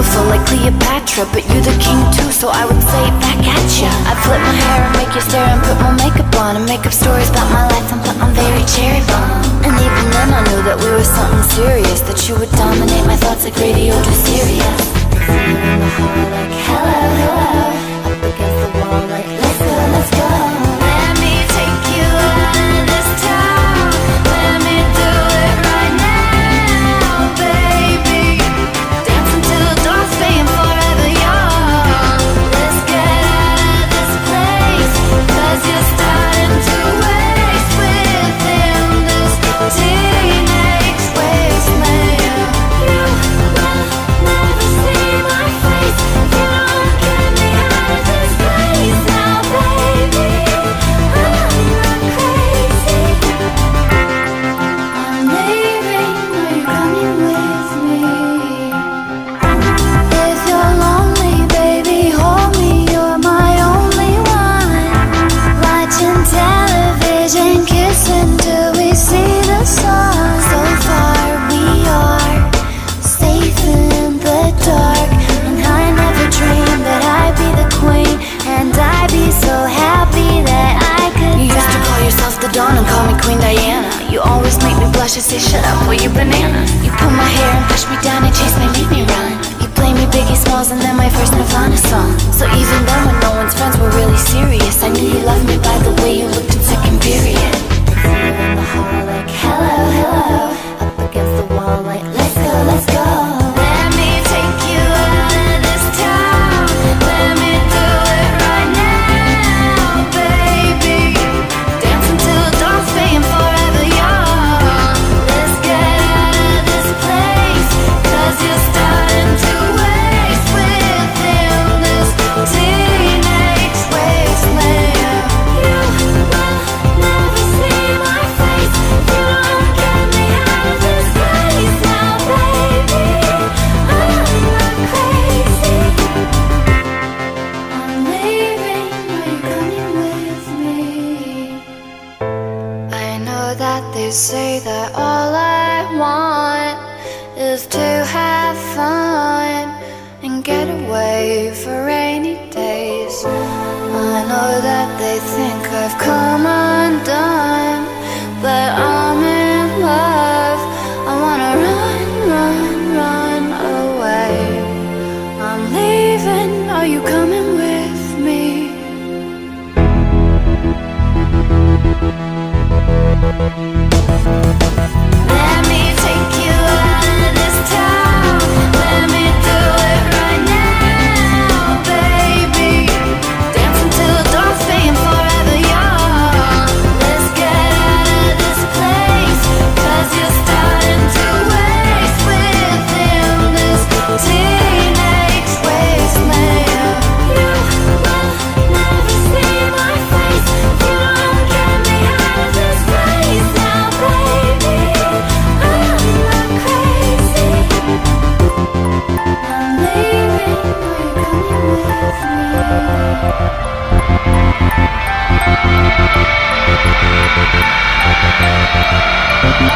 beautiful like Cleopatra But you're the king too, so I would say back at ya. I flip my hair and make you stare and put my makeup on And make up stories about my life and put on very cherry bomb. And even then I knew that we were something serious That you would dominate my thoughts like radio to Sirius and then my first Nirvana song. So even though always say that all I want is to have fun and get away for rainy